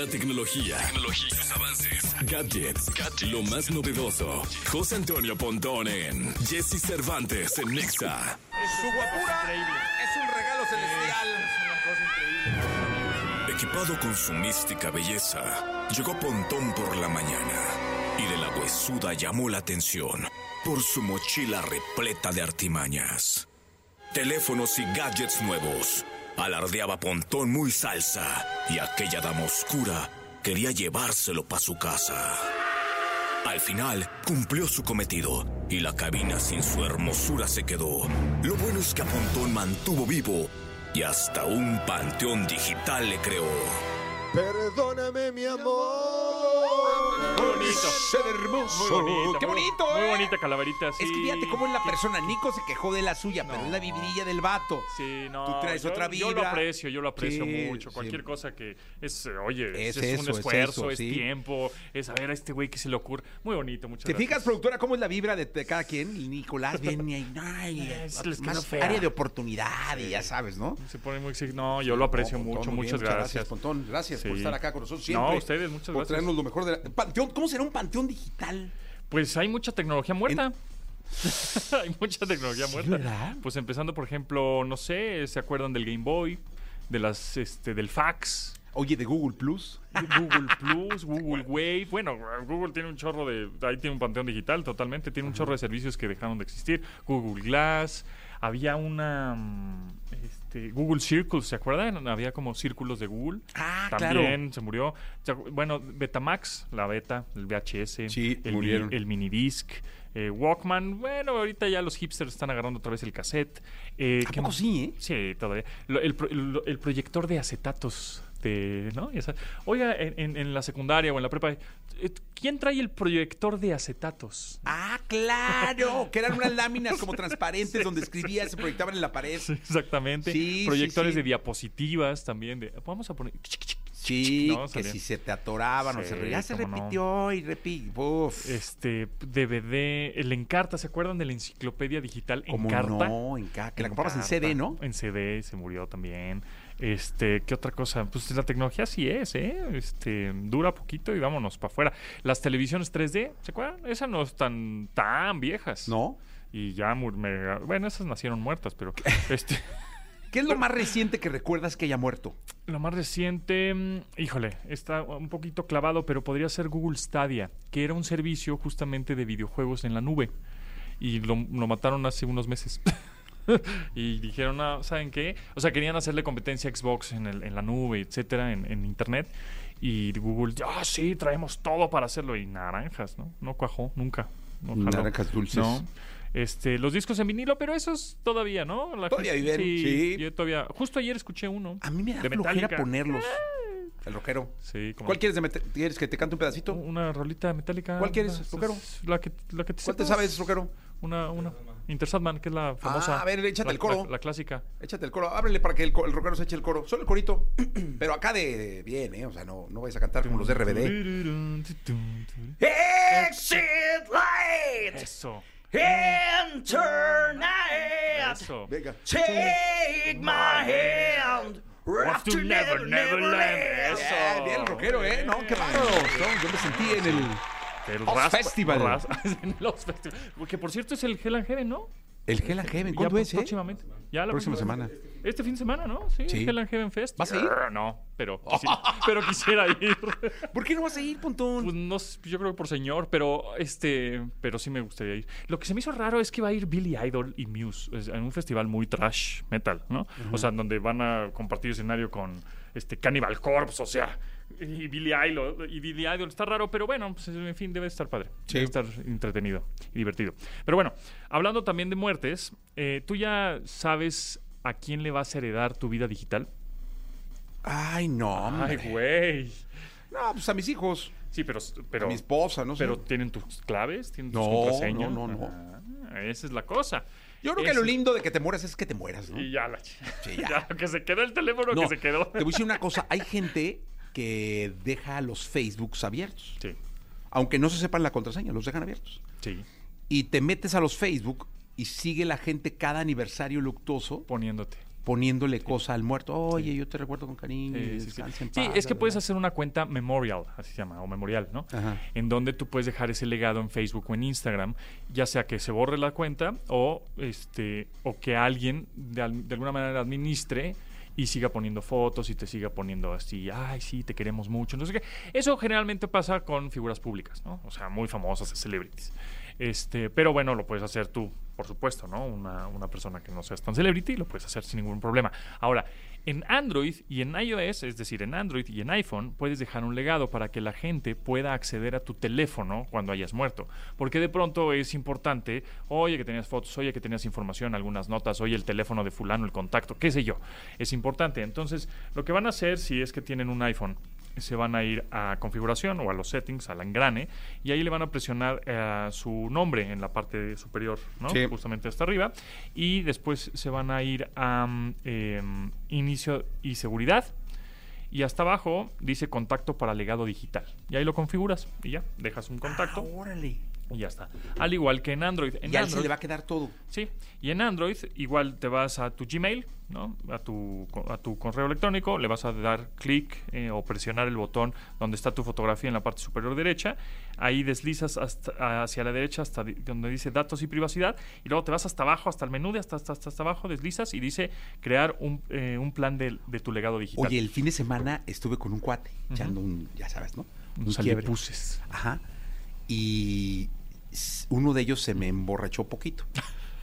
La tecnología, tecnología, sus avances, gadgets, lo más novedoso. José Antonio Pontón en Jesse Cervantes en Nexa. Su guapura es un regalo celestial. Equipado con su mística belleza, llegó Pontón por la mañana y de la huesuda llamó la atención por su mochila repleta de artimañas. Teléfonos y gadgets nuevos. Alardeaba Pontón muy salsa y aquella dama oscura quería llevárselo para su casa. Al final cumplió su cometido y la cabina sin su hermosura se quedó. Lo bueno es que a Pontón mantuvo vivo y hasta un panteón digital le creó. Perdóname, mi amor. Muy bonito. Ser hermoso. Muy bonito. Qué muy- bonito, Muy ¿eh? bonita calaverita, sí. Es que fíjate cómo es la persona. Nico se quejó de la suya, pero es la vividilla del vato. Sí, no. Tú traes yo, otra Yo lo vibra. aprecio, yo lo aprecio Sí, mucho. Cualquier sí. cosa que es, oye, Es es, eso, un es esfuerzo, es, tiempo, es a ver a este güey que se le ocurre. Muy bonito, muchas ¿Te gracias. fijas, productora, cómo es la vibra de, de cada quien? Nicolás viene ahí, ay, Es- quedó más fea. área de oportunidad y ya sabes, ¿no? Se pone muy exig- No, yo lo aprecio No, Pontón, mucho, muy bien, muchas gracias. Pontón, gracias por estar acá con nosotros No, siempre. ustedes, muchas por gracias. traernos lo mejor de la... Panteón, ¿Cómo será un panteón digital? Pues hay mucha tecnología muerta. hay mucha tecnología muerta. ¿verdad? Pues empezando, por ejemplo, no sé, ¿se acuerdan del Game Boy? De las, este, del fax. Oye, de Google Plus. Google Plus, Google Wave. Bueno, Google tiene un chorro de. Ahí tiene un panteón digital totalmente. Tiene un chorro de servicios que dejaron de existir. Google Glass. Había una. Este, Google Circles, ¿se acuerdan? Había como círculos de Google. Ah, También se murió. Bueno, Betamax, la beta, el VHS. Sí, el, murieron. el minidisc. eh, Walkman, bueno, ahorita ya los hipsters están agarrando otra vez el cassette. Eh, ¿A ¿qué poco sí, eh? Sí, todavía. Lo- el, pro- el- el proyector de acetatos. De, ¿no? Oiga, en, en- en la secundaria o en la prepa, eh, ¿quién trae el proyector de acetatos? Ah, claro, que eran unas láminas como transparentes donde escribías, se proyectaban en la pared. Sí, exactamente. Sí, Proyectores de diapositivas también. De, vamos a poner. Sí, No, que si se te atoraban o Sí, se re- ya se cómo no. repitió y repitió. Uf. Este, DVD, el Encarta, ¿se acuerdan de la enciclopedia digital ¿Cómo Encarta? no? En ca- que la comprabas en Encarta. CD, ¿no? En CD, se murió también. Este, ¿qué otra cosa? Pues la tecnología sí es, ¿eh? Este, dura poquito y vámonos para afuera. Las televisiones 3D, ¿se acuerdan? Esas no están tan viejas. ¿No? Y ya, bueno, esas nacieron muertas, pero este, ¿Qué es lo más reciente que recuerdas que haya muerto? lo más reciente, híjole, está un poquito clavado, pero podría ser Google Stadia, que era un servicio justamente de videojuegos en la nube. Y lo, lo mataron hace unos meses. y dijeron, no, ¿saben qué? O sea, querían hacerle competencia a Xbox en, el- en la nube, etcétera, en, en Internet. Y Google, ah, sí, traemos todo para hacerlo. Y naranjas, ¿no? No cuajó, nunca. No. Naranjas dulces. No. Este, los discos en vinilo, pero esos todavía, ¿no? La Todavía gente- viven, sí. Yo todavía, justo ayer escuché uno. A mí me da de flojera ponerlos. El rockero. Sí, como ¿Cuál quieres, de ¿Quieres que te cante un pedacito? una rolita metálica. ¿Cuál quieres, rockero? La que, la que te ¿Cuál te sabes, rockero? Una, una. Intersatman, que es la famosa. a ver, échate la- el coro. La, la clássica. Échate el coro. Ábrele para que el, el rockero se eche el coro. Solo el corito. Pero acá de, de bien, ¿eh? O sea, no, no vais a cantar como los de RBD. Exit light, Eso. enter night. Eso. Venga. Take my hand, rough to never, never land. Eso. Bien, el rockero, ¿eh? No, qué. No, yo me sentí en el... El Festival. ras- en los Festival. Que por cierto es el Hell and Heaven, ¿no? El Hell and Heaven. ¿Cuándo es, eh? Próximamente. Ya la Próxima semana. Este fin de semana, ¿no? Sí, Sí. Hell and Heaven Fest. ¿Vas a ir? Grr, No, pero, quisi- pero quisiera ir. ¿Por qué no vas a ir, Pontón? Pues no sé, yo creo que por señor, pero este, pero sí me gustaría ir. Lo que se me hizo raro es que va a ir Billy Idol y Muse es- en un festival muy trash metal, ¿no? O sea, donde van a compartir escenario con este Cannibal Corpse, o sea, y Billy Idol y Billy Idol está raro, pero bueno, pues, en fin, debe estar padre, debe estar entretenido y divertido. Pero bueno, hablando también de muertes, eh, ¿tú ya sabes a quién le vas a heredar tu vida digital? Ay, no, Ay, hombre. güey. No, pues a mis hijos. Sí, pero, pero a mi esposa, no sé. Pero tienen tus claves, tienen tus No, contraseñas. no, no, no. Ah, esa es la cosa. Yo creo que lo lindo de que te mueras es que te mueras, ¿no? Y ya la Sí, ya. que se quedó el teléfono No, que se quedó. Te voy a decir una cosa. Hay gente que deja los Facebooks abiertos. Sí, Aunque no se sepan la contraseña, los dejan abiertos. sí, Y te metes a los Facebook y sigue la gente cada aniversario luctuoso poniéndote. poniéndole cosa al muerto. Oye, yo te recuerdo con cariño. Sí, es que puedes hacer una cuenta memorial, así se llama, o memorial, ¿no? Ajá. En donde tú puedes dejar ese legado en Facebook o en Instagram, ya sea que se borre la cuenta o este o que alguien de, al- de alguna manera administre y siga poniendo fotos y te siga poniendo así, ay, sí, te queremos mucho, no sé qué. Eso generalmente pasa con figuras públicas, ¿no? O sea, muy famosas, celebrities. Este, pero bueno, lo puedes hacer tú, por supuesto, ¿no? Una, una persona que no seas tan celebrity, lo puedes hacer sin ningún problema. Ahora, en Android y en iOS, es decir, en Android y en iPhone, puedes dejar un legado para que la gente pueda acceder a tu teléfono cuando hayas muerto. Porque de pronto es importante, oye que tenías fotos, oye que tenías información, algunas notas, oye el teléfono de fulano, el contacto, qué sé yo. Es importante. Entonces, lo que van a hacer si es que tienen un iPhone, se van a ir a configuración o a los settings, al engrane, y ahí le van a presionar eh, su nombre en la parte superior, ¿no? Sí. justamente hasta arriba, y después se van a ir a em, inicio y seguridad, y hasta abajo dice contacto para legado digital. Y ahí lo configuras y ya, dejas un contacto Ah, órale. Y ya está. Al igual que en Android. En Y a él se Android le va a quedar todo. Sí, y en Android igual te vas a tu Gmail, ¿no? A tu, a tu correo electrónico, le vas a dar clic eh, o presionar el botón donde está tu fotografía en la parte superior derecha, ahí deslizas hasta, hacia la derecha hasta donde dice datos y privacidad, y luego te vas hasta abajo, hasta el menú de hasta, hasta, hasta, abajo, deslizas y dice crear un, eh, un plan de, de tu legado digital. Oye, el fin de semana estuve con un cuate, echando un, ya sabes, ¿no? Un Un. Ajá. Y uno de ellos se me emborrachó poquito.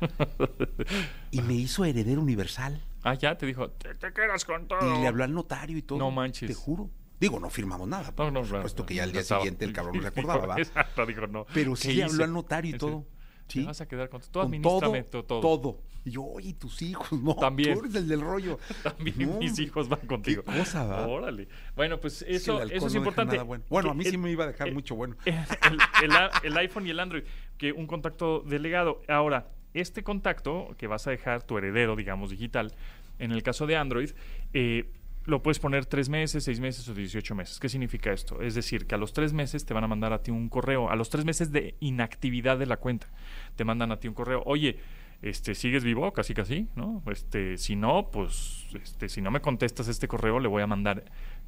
y me hizo heredero universal. Ah, ya te dijo, te, te quedas con todo. Y le habló al notario y todo. No manches. Te juro. Digo, no firmamos nada. No, no, claro. supuesto que ya al día Estaba- siguiente el cabrón no se acordaba, ¿va? Exacto, dijo, no. Pero ¿Qué sí le habló al notario y todo. Sí. Te vas a quedar con todo. Tú Con administrame todo, to- todo. Y yo, oye, tus hijos, no. También. Tú eres el del rollo. También No, mis hijos van contigo. Qué cosa, ¿va? Órale. Bueno, pues Es que eso, alcohol eso es no importante. bueno. Bueno, a mí sí me iba a dejar eh, mucho bueno. el, el iPhone y el Android, que un contacto delegado. Ahora, este contacto que vas a dejar tu heredero, digamos, digital, en el caso de Android, eh, lo puedes poner tres meses, seis meses o 18 meses. ¿Qué significa esto? Es decir, que a los tres meses te van a mandar a ti un correo, a los tres meses de inactividad de la cuenta, te mandan a ti un correo, oye, este, ¿sigues vivo? Casi casi, ¿no? Este, si no, pues, este, si no me contestas este correo, le voy a mandar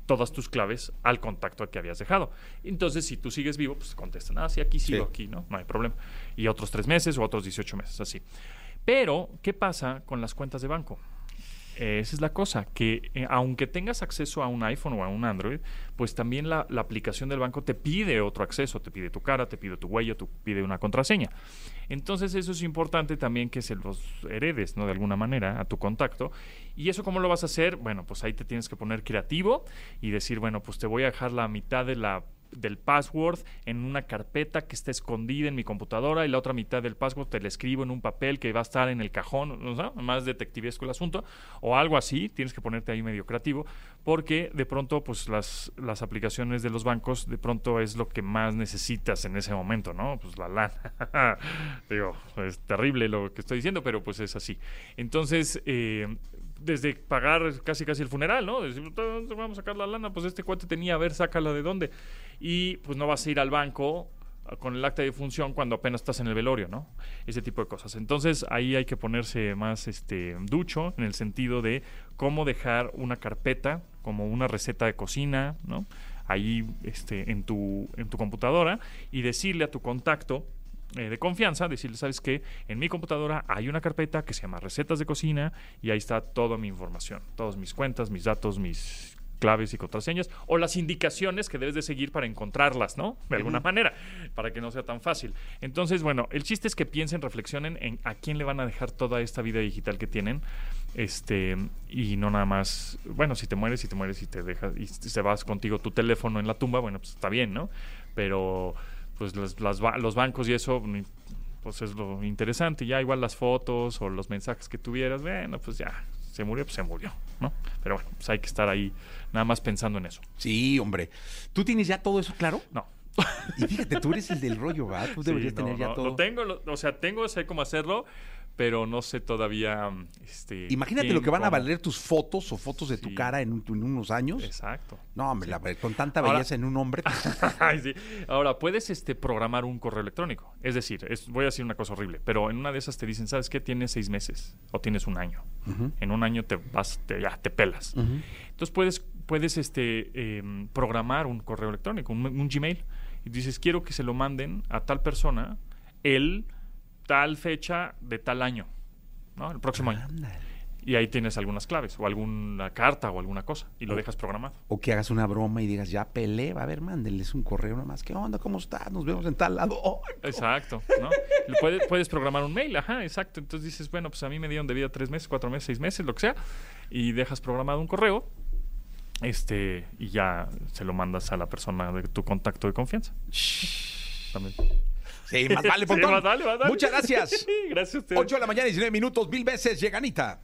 todas tus claves al contacto que habías dejado. Entonces, si tú sigues vivo, pues contestan, ah, sí, aquí sigo, Sí. aquí, ¿no? No hay problema. Y otros tres meses o otros 18 meses, así. Pero, ¿qué pasa con las cuentas de banco? Eh, esa es la cosa, que eh, aunque tengas acceso a un iPhone o a un Android, pues también la, la aplicación del banco te pide otro acceso, te pide tu cara, te pide tu huella, te pide una contraseña. Entonces eso es importante también que se los heredes, ¿no? De alguna manera a tu contacto. ¿Y eso cómo lo vas a hacer? Bueno, pues ahí te tienes que poner creativo y decir, bueno, pues te voy a dejar la mitad de la del password en una carpeta que está escondida en mi computadora y la otra mitad del password te la escribo en un papel que va a estar en el cajón, ¿no? más detectivesco el asunto, o algo así, tienes que ponerte ahí medio creativo, porque de pronto pues las, las aplicaciones de los bancos de pronto es lo que más necesitas en ese momento, ¿no? Pues la lana. Digo, es terrible lo que estoy diciendo, pero pues es así. Entonces, eh, desde pagar casi casi el funeral, ¿no? Decir, "¿Dónde vamos a sacar la lana? Pues este cuate tenía, a ver, sácala de dónde. Y pues no vas a ir al banco ah, con el acta de función cuando apenas estás en el velorio, ¿no? Ese tipo de cosas. Entonces ahí hay que ponerse más este ducho en el sentido de cómo dejar una carpeta como una receta de cocina, ¿no? Ahí este, en, tu, en tu computadora y decirle a tu contacto eh, de confianza, decirle, ¿sabes qué? En mi computadora hay una carpeta que se llama recetas de cocina y ahí está toda mi información, todas mis cuentas, mis datos, mis claves y contraseñas o las indicaciones que debes de seguir para encontrarlas, ¿no? De alguna manera, para que no sea tan fácil. Entonces, bueno, el chiste es que piensen, reflexionen en a quién le van a dejar toda esta vida digital que tienen, este, y no nada más, bueno, si te mueres, si te mueres y te dejas, y se vas contigo tu teléfono en la tumba, bueno, pues está bien, ¿no? Pero, pues las- las los bancos y eso, pues es lo interesante. Ya igual las fotos o los mensajes que tuvieras, bueno, pues ya, se murió, pues se murió, ¿no? Pero bueno, pues hay que estar ahí nada más pensando en eso. Sí, hombre. ¿Tú tienes ya todo eso claro? No. Y fíjate, tú eres el del rollo, ¿va? Tú Sí, deberías no, tener ya no, todo. Lo tengo, lo- o sea, tengo, sé cómo hacerlo, pero no sé todavía. Este, Imagínate quién, lo que van a valer tus fotos o fotos de tu cara en, un- en unos años. Exacto. No, hombre, la- con tanta Ahora- belleza en un hombre. Sí. Ahora, puedes este, programar un correo electrónico. Es decir, es- voy a decir una cosa horrible, pero en una de esas te dicen, ¿sabes qué? Tienes seis meses o tienes un año. En un año te vas, te, ya te pelas. Entonces puedes, puedes este, em, programar un correo electrónico, un, un Gmail. Y dices, quiero que se lo manden a tal persona el tal fecha de tal año, ¿no? El próximo año. Y ahí tienes algunas claves o alguna carta o alguna cosa y lo dejas programado. O que hagas una broma y digas, ya pelé, va a ver, mándenles un correo nomás. ¿Qué onda? ¿Cómo estás? Nos vemos en tal lado. Exacto, ¿no? Puedes, puedes programar un mail, ajá, exacto. Entonces dices, bueno, pues a mí me dieron de vida tres meses, cuatro meses, seis meses, lo que sea, y dejas programado un correo, este, y ya se lo mandas a la persona de tu contacto de confianza. También. Sí, más vale, Sí, Pontón. más vale, más vale. Muchas gracias. gracias a ustedes. 8 de la mañana, 19 minutos, mil veces, lleganita.